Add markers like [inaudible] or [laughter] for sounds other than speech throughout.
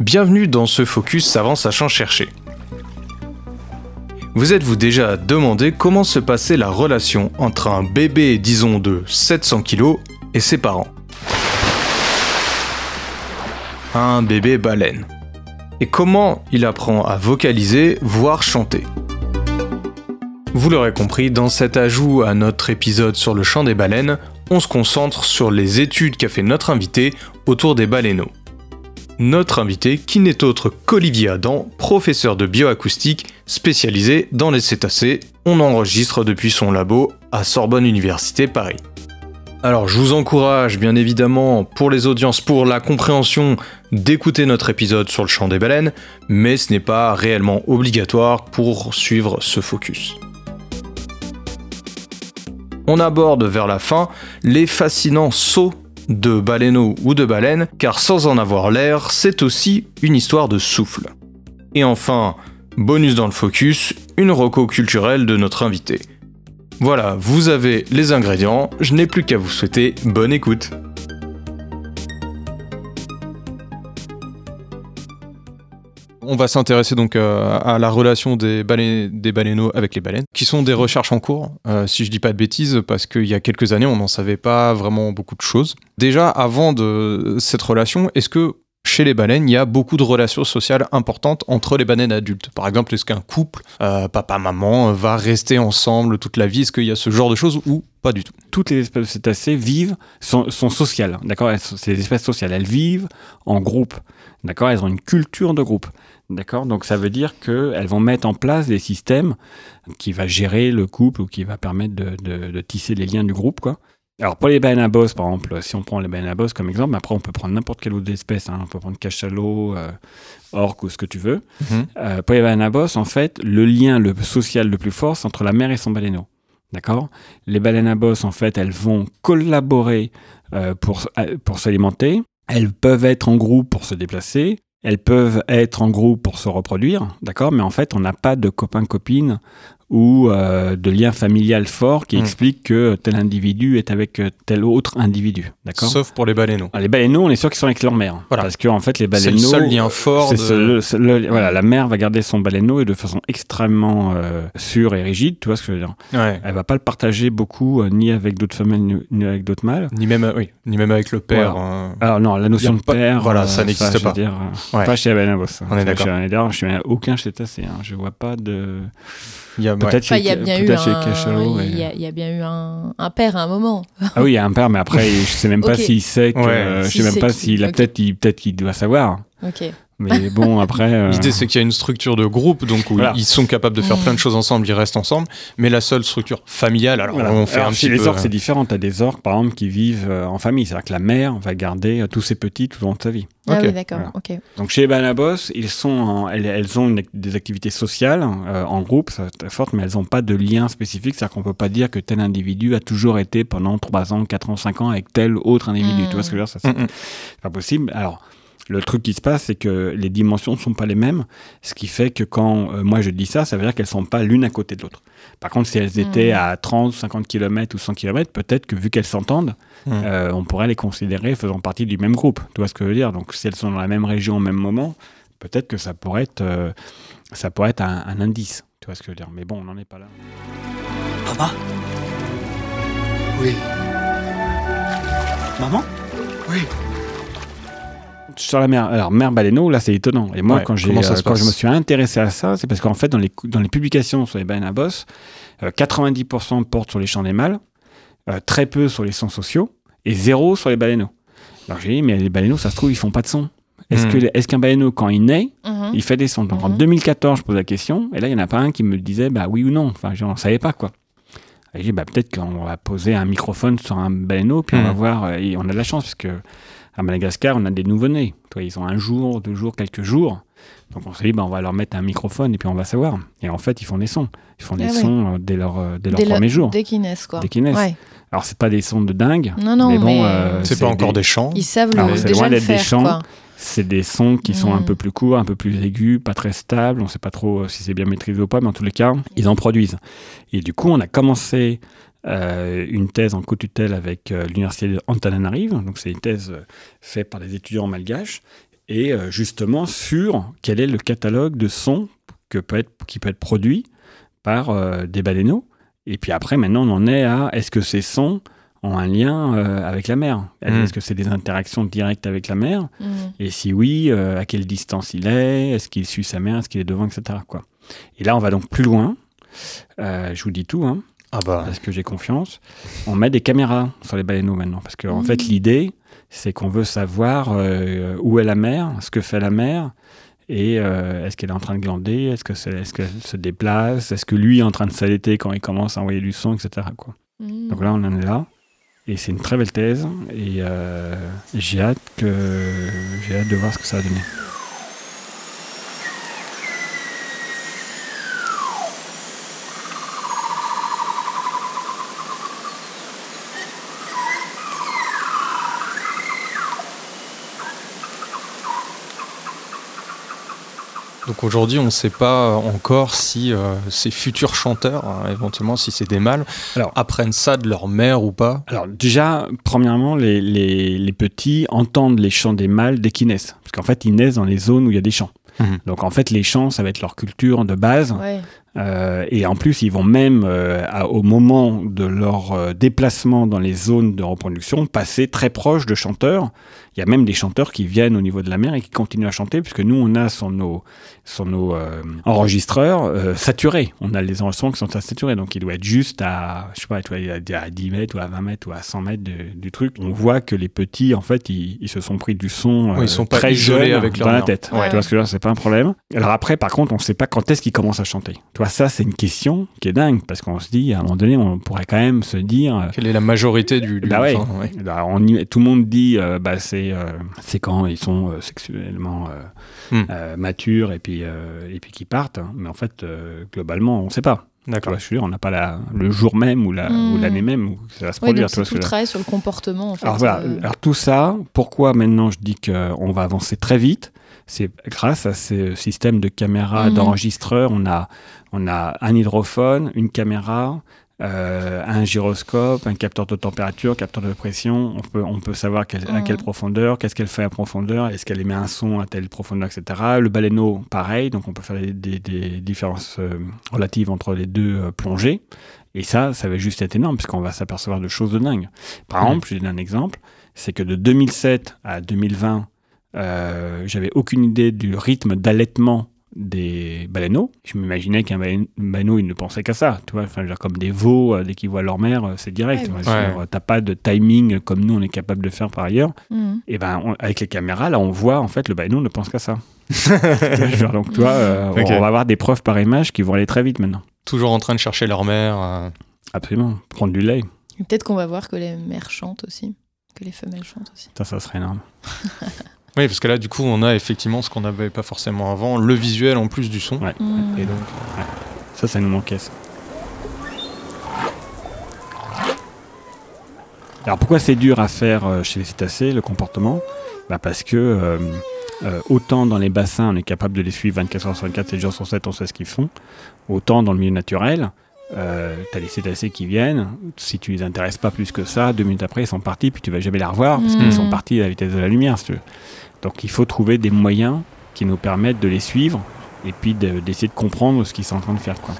bienvenue dans ce focus savant sachant chercher. Vous êtes-vous déjà demandé comment se passait la relation entre un bébé, disons de 700 kg, et ses parents Un bébé baleine. Et comment il apprend à vocaliser, voire chanter vous l'aurez compris, dans cet ajout à notre épisode sur le chant des baleines, on se concentre sur les études qu'a fait notre invité autour des baleineaux. Notre invité qui n'est autre qu'Olivier Adam, professeur de bioacoustique spécialisé dans les cétacés. On enregistre depuis son labo à Sorbonne Université Paris. Alors je vous encourage bien évidemment pour les audiences, pour la compréhension, d'écouter notre épisode sur le chant des baleines, mais ce n'est pas réellement obligatoire pour suivre ce focus on aborde vers la fin les fascinants sauts de baleineaux ou de baleines, car sans en avoir l'air, c'est aussi une histoire de souffle. Et enfin, bonus dans le focus, une reco culturelle de notre invité. Voilà, vous avez les ingrédients, je n'ai plus qu'à vous souhaiter bonne écoute. On va s'intéresser donc euh, à la relation des, des baleineaux avec les baleines, qui sont des recherches en cours, euh, si je dis pas de bêtises, parce qu'il y a quelques années, on n'en savait pas vraiment beaucoup de choses. Déjà, avant de cette relation, est-ce que chez les baleines, il y a beaucoup de relations sociales importantes entre les baleines adultes. Par exemple, est-ce qu'un couple, euh, papa-maman, va rester ensemble toute la vie? Est-ce qu'il y a ce genre de choses ou pas du tout? Toutes les espèces de cétacés vivent, sont, sociales, d'accord? C'est des espèces sociales. Elles vivent en groupe, d'accord? Elles ont une culture de groupe. D'accord? Donc ça veut dire qu'elles vont mettre en place des systèmes qui va gérer le couple ou qui va permettre de, tisser les liens du groupe. Quoi. Alors pour les baleines à bosse, par exemple, si on prend les baleines à bosse comme exemple, après on peut prendre n'importe quelle autre espèce. Hein. On peut prendre cachalot, euh, orque ou ce que tu veux. Mhm. Euh, pour les baleines à bosse, en fait, le lien le social le plus fort, c'est entre la mère et son baleineau. D'accord? Les baleines à bosse, en fait, elles vont collaborer euh, pour, pour s'alimenter. Elles peuvent être en groupe pour se déplacer. Elles peuvent être en groupe pour se reproduire, d'accord, mais en fait, on n'a pas de copain-copine ou euh, de lien familial fort qui hmm. explique que tel individu est avec euh, tel autre individu. D'accord? Sauf pour les baleineaux. Ah, les baleineaux, on est sûr qu'ils sont avec leur mère. Voilà. Parce qu'en en fait, les baleineaux. C'est le seul lien fort. De... voilà, la mère va garder son baleineau et de façon extrêmement euh, sûre et rigide, tu vois ce que je veux dire? Ouais. Elle va pas le partager beaucoup, ni avec d'autres femelles, ni, avec d'autres mâles. Ni même, oui, ni même avec le père. Alors non, la notion de père. Voilà, ça n'existe pas. Dire, Pas chez la baleine On est d'accord. Je suis aucun cétacé. Hein. Je vois pas de. Il y a, peut-être chez, bien eu un, il, y a, bien eu un, père à un moment. Ah oui, il y a un père, mais après, [laughs] je sais même pas s'il sait que, je sais même pas s'il a peut-être, peut-être qu'il doit savoir. Ok. Mais bon, après. Euh, L'idée, c'est qu'il y a une structure de groupe, donc où ils sont capables de faire plein de choses ensemble, ils restent ensemble. Mais la seule structure familiale, alors on fait un petit les orques, c'est différent. Tu as des orques, par exemple, qui vivent euh, en famille. C'est-à-dire que la mère va garder euh, tous ses petits tout au long de sa vie. Ah oui, d'accord. Donc chez les banabos, ils sont elles, ont des activités sociales en groupe, ça, forte, mais elles n'ont pas de lien spécifique. C'est-à-dire qu'on peut pas dire que tel individu a toujours été pendant 3 ans, 4 ans, 5 ans avec tel autre individu. Tu vois ce que je veux dire? Ça, c'est mm, mm. pas possible. Alors. Le truc qui se passe, c'est que les dimensions ne sont pas les mêmes, ce qui fait que quand euh, moi je dis ça, ça veut dire qu'elles ne sont pas l'une à côté de l'autre. Par contre, si elles étaient hmm. à 30, 50 km ou 100 km, peut-être que vu qu'elles s'entendent, hmm. euh, on pourrait les considérer faisant partie du même groupe. Tu vois ce que je veux dire? Donc si elles sont dans la même région au même moment, peut-être que ça pourrait être, euh, ça pourrait être un, un, indice. Tu vois ce que je veux dire? Mais bon, on n'en est pas là. Papa? Oui. Maman? Oui sur la mer, alors mer baleineau, là c'est étonnant. Et moi, quand, j'ai, euh, quand je me suis intéressé à ça, c'est parce qu'en fait, dans les, dans les publications sur les baleines à bosse, 90% portent sur les champs des mâles, euh, très peu sur les sons sociaux, et zéro sur les baleineaux. Alors j'ai dit, mais les baleineaux, ça se trouve, ils font pas de son. Est-ce, hmm. que, est-ce qu'un baleineau, quand il naît, mhm. il fait des sons? Donc en 2014, mhm. je pose la question, et là, il n'y en a pas un qui me disait, bah oui ou non. Enfin, je n'en savais pas, quoi. Et j'ai dit, bah, peut-être qu'on va poser un microphone sur un baleineau, puis on va hmm. voir, euh, et on a de la chance, parce que à Madagascar, on a des nouveau-nés. Ils ont un jour, deux jours, quelques jours. Donc on s'est dit, bah, on va leur mettre un microphone et puis on va savoir. Et en fait, ils font des sons. Ils font des ah sons euh, dès leur, euh, dès leur premier jour. Dès qu'ils naissent, quoi. Dès qu'ils naissent. Alors, c'est pas des sons de dingue. Non, non, mais bon. Euh, c'est pas encore des, chants. Ils savent le, C'est loin d'être des chants. C'est des sons qui sont un mm. peu plus courts, un peu plus aigus, pas très stables. On sait pas trop si c'est bien maîtrisé ou pas, mais en tous les cas, ils en produisent. Et du coup, on a commencé euh, une thèse en co-tutelle avec euh, l'université d'Antananarive. Donc c'est une thèse euh, faite par des étudiants malgaches. et euh, justement sur quel est le catalogue de sons que peut être, qui peut être produit par euh, des baleineaux. Et puis après, maintenant, on en est à est-ce que ces sons ont un lien euh, avec la mer? Mmh. Est-ce que c'est des interactions directes avec la mer? Mmh. Et si oui, à quelle distance il est? Est-ce qu'il suit sa mère Est-ce qu'il est devant, etc. Quoi. Et là, on va donc plus loin. je vous dis tout, hein, ah bah. parce que j'ai confiance. On met des caméras sur les baleineaux maintenant. Parce qu'en en fait, mmh. l'idée, c'est qu'on veut savoir euh, où est la mer, ce que fait la mer, et euh, est-ce qu'elle est en train de glander, est-ce qu'elle se déplace, est-ce que lui est en train de s'allaiter quand il commence à envoyer du son, etc. Quoi. Mmh. Donc là, on en est là. Et c'est une très belle thèse, et euh, j'ai hâte, que, j'ai hâte de voir ce que ça va donner. Donc aujourd'hui, on ne sait pas encore si euh, ces futurs chanteurs, hein, éventuellement si c'est des mâles, alors, apprennent ça de leur mère ou pas. Alors déjà, premièrement, les, les, petits entendent les chants des mâles dès qu'ils naissent. Parce qu'en fait, ils naissent dans les zones où il y a des chants. Mhm. Donc en fait, les chants, ça va être leur culture de base. Euh, et en plus, ils vont même, euh, au moment de leur déplacement dans les zones de reproduction, passer très proche de chanteurs il y a même des chanteurs qui viennent au niveau de la mer et qui continuent à chanter, puisque nous, on a sur nos, sur nos euh, enregistreurs euh, saturés. On a les enregistrements qui sont saturés, donc il doit être juste à, je sais pas, à 10 mètres ou à 20 mètres ou à 100 mètres du truc. On voit que les petits, en fait, ils, se sont pris du son ils sont euh, très isolés avec leur dans la tête. Ouais. Tu vois ce que je c'est pas un problème. Alors après, par contre, on ne sait pas quand est-ce qu'ils commencent à chanter. Ça, c'est une question qui est dingue, parce qu'on se dit, à un moment donné, on pourrait quand même se dire... Quelle est la majorité du... bah ouais. Bah, on tout le monde dit, bah, c'est euh, c'est quand ils sont euh, sexuellement euh, hmm. matures et puis, et puis qu'ils partent. Hein. Mais en fait, globalement, on ne sait pas. D'accord. Je suis on n'a pas la, le jour même ou hmm. l'année même où ça va se produire. Donc c'est tout travail sur le comportement. En fait, alors, voilà. alors tout ça, pourquoi maintenant je dis qu'on va avancer très vite c'est grâce à ce système de caméras, hmm. d'enregistreurs. On a, on a un hydrophone, une caméra, euh, un gyroscope, un capteur de température, capteur de pression. On peut, on peut savoir à quelle mmh. profondeur, qu'est-ce qu'elle fait à profondeur, est-ce qu'elle émet un son à telle profondeur, etc. Le baleineau, pareil, donc on peut faire des, différences euh, relatives entre les deux euh, plongées. Et ça, ça va juste être énorme, puisqu'on va s'apercevoir de choses de dingue. Par mmh. exemple, je vais donner un exemple, c'est que de 2007 à 2020, j'avais aucune idée du rythme d'allaitement des baleineaux. Je m'imaginais qu'un baleineau, il ne pensait qu'à ça. Tu vois, enfin, comme des veaux, euh, dès qu'ils voient leur mère, euh, c'est direct. Tu n'as pas de timing comme nous, on est capable de faire par ailleurs. Mm. Et ben, avec les caméras, là, on voit, en fait, le baleineau ne pense qu'à ça. [laughs] donc, toi, euh, on va avoir des preuves par image qui vont aller très vite maintenant. Toujours en train de chercher leur mère. Absolument. Prendre du lait. Peut-être qu'on va voir que les mères chantent aussi. Que les femelles chantent aussi. Ça, ça serait énorme. [laughs] Oui, parce que là, du coup, on a effectivement ce qu'on n'avait pas forcément avant, le visuel en plus du son. Ouais. Et donc, ça, ça nous manquait. Alors pourquoi c'est dur à faire euh, chez les cétacés, le comportement? Bah Parce que euh, euh, autant dans les bassins, on est capable de les suivre 24 h sur 24, 7 jours sur 7, on sait ce qu'ils font, autant dans le milieu naturel, euh, t'as les cétacés qui viennent, si tu les intéresses pas plus que ça, deux minutes après ils sont partis, puis tu vas jamais les revoir parce qu'ils mm. sont partis à la vitesse de la lumière. Donc il faut trouver des moyens qui nous permettent de les suivre et puis d'essayer de, comprendre ce qu'ils sont en train de faire. Quoi.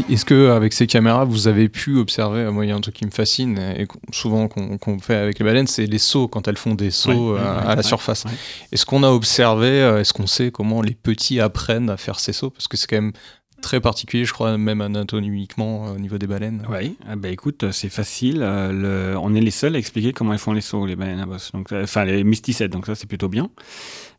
Est-ce que avec ces caméras, vous avez pu observer, moi il y a un truc qui me fascine et souvent qu'on fait avec les baleines, c'est les sauts quand elles font des sauts euh, à, la surface. Est-ce qu'on a observé, euh, est-ce qu'on sait comment les petits apprennent à faire ces sauts? Parce que c'est quand même très particulier, je crois, même anatomiquement euh, au niveau des baleines. Oui, ah bah écoute, c'est facile. le... On est les seuls à expliquer comment elles font les sauts, les baleines à bosse. Donc, enfin, les mysticètes, donc ça c'est plutôt bien.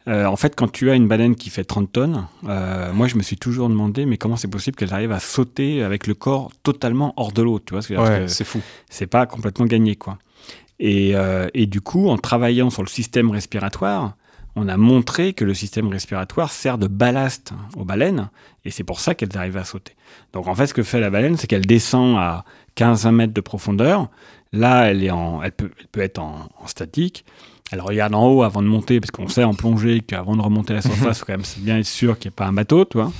Euh, en fait, quand tu as une baleine qui fait 30 tonnes, euh, moi je me suis toujours demandé, mais comment c'est possible qu'elle arrive à sauter avec le corps totalement hors de l'eau, tu vois c'est fou. C'est pas complètement gagné, quoi. Et, euh, et, du coup, en travaillant sur le système respiratoire, on a montré que le système respiratoire sert de ballast aux baleines, et c'est pour ça qu'elles arrivent à sauter. Donc en fait, ce que fait la baleine, c'est qu'elle descend à 15-20 mètres de profondeur. Là, elle, est en, elle, peut, elle peut être en, en statique elle regarde en haut avant de monter, parce qu'on sait en plongée qu'avant de remonter à la surface, il faut quand même bien être sûr qu'il n'y ait pas un bateau, tu vois.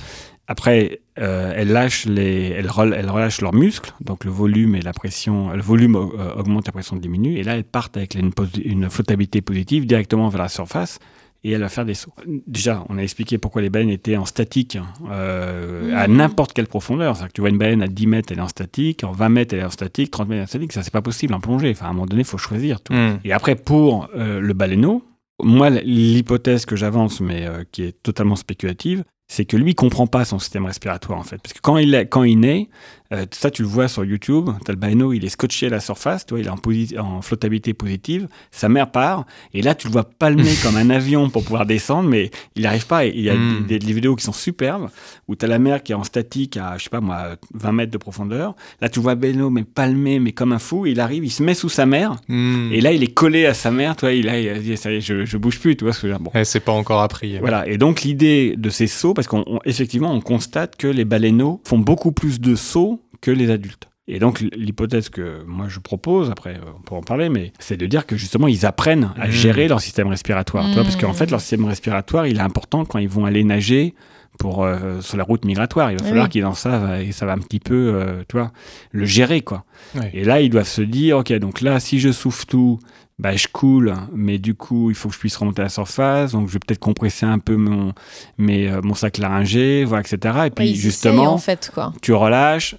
Après, euh, elle lâche les, elle, elle, relâche leurs muscles, donc le volume et la pression, le volume euh, augmente, la pression diminue, et là elles partent avec une, une, flottabilité positive directement vers la surface, et elle va faire des sauts. Déjà, on a expliqué pourquoi les baleines étaient en statique euh, à mmh. n'importe quelle profondeur. C'est-à-dire que tu vois une baleine à 10 mètres, elle est en statique, en 20 mètres, elle est en statique, 30 mètres, elle est en statique. Ça, c'est pas possible en plongée. Enfin, à un moment donné, il faut choisir tout. Mmh. Et après, pour euh, le baleineau, moi, l'hypothèse que j'avance, mais euh, qui est totalement spéculative, c'est que lui comprend pas son système respiratoire en fait. Parce que quand il, est, quand il naît, euh, ça tu le vois sur YouTube, as le baleineau, il est scotché à la surface, toi, il est en, en, flottabilité positive, sa mère part, et là tu le vois palmer [laughs] comme un avion pour pouvoir descendre, mais il n'arrive pas. Il y a hmm. des, vidéos qui sont superbes, où tu as la mer qui est en statique à, je sais pas moi, 20 mètres de profondeur. Là tu vois baleineau, mais palmer, mais comme un fou, il arrive, il se met sous sa mère, hmm. et là il est collé à sa mère, toi, il, a, il dit, ça y est, je, je bouge plus, tu vois ce que je veux dire. Bon. c'est pas encore appris. Voilà, et donc l'idée de ces sauts, parce qu'effectivement, on, constate que les baleineaux font beaucoup plus de sauts que les adultes. Et donc l'hypothèse que moi je propose, après on peut en parler, mais c'est de dire que justement ils apprennent à mmh. gérer leur système respiratoire. Tu vois, parce qu'en fait leur système respiratoire il est important quand ils vont aller nager pour euh, sur la route migratoire. Il va falloir qu'ils en savent et ça va un petit peu, euh, tu vois, le gérer quoi. Et là ils doivent se dire, ok, donc là si je souffle tout, bah, je coule, mais du coup, il faut que je puisse remonter à la surface, donc je vais peut-être compresser un peu mon, mais, euh, mon sac laryngé, voilà, etc. Et puis, justement, en fait, quoi. tu relâches,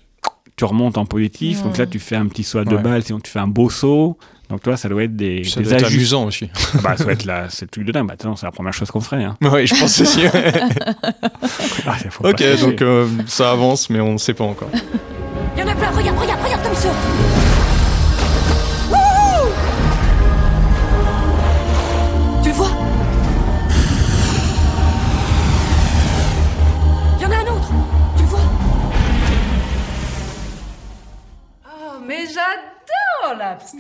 tu remontes en positif, donc là, tu fais un petit saut à deux balles, sinon tu fais un beau saut. Donc, toi, ça doit être des, ça doit être amusant aussi. Ah bah, ça doit être la, c'est le truc de dingue. Bah, c'est la première chose qu'on ferait. Hein. [laughs] Oui, je pense aussi. [laughs] ah, ok, donc euh, ça avance, mais on ne sait pas encore. [laughs] Il y en a plein, regarde, regarde, regarde comme ça.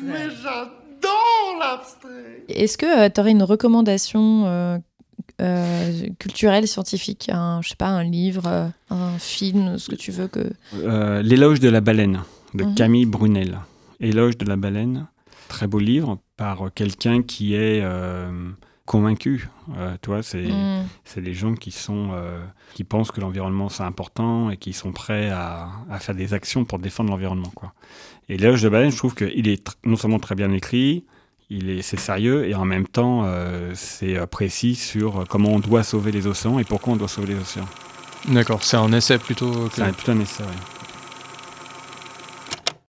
Mais j'adore l'abstrait Est-ce que euh, tu aurais une recommandation euh, euh, culturelle, scientifique un, Je sais pas, un livre, un film, ce que tu veux que... L'éloge de la baleine, de mhm. Camille Brunel. Éloge de la baleine, très beau livre, par quelqu'un qui est convaincu. toi, c'est mhm. c'est les gens qui sont qui pensent que l'environnement c'est important et qui sont prêts à, à, faire des actions pour défendre l'environnement. Quoi. Et L'éloge de baleine, je trouve qu'il est non seulement très bien écrit, il est, c'est sérieux et en même temps euh, c'est euh, précis sur euh, comment on doit sauver les océans et pourquoi on doit sauver les océans. D'accord, c'est un essai plutôt. C'est plutôt un essai, oui.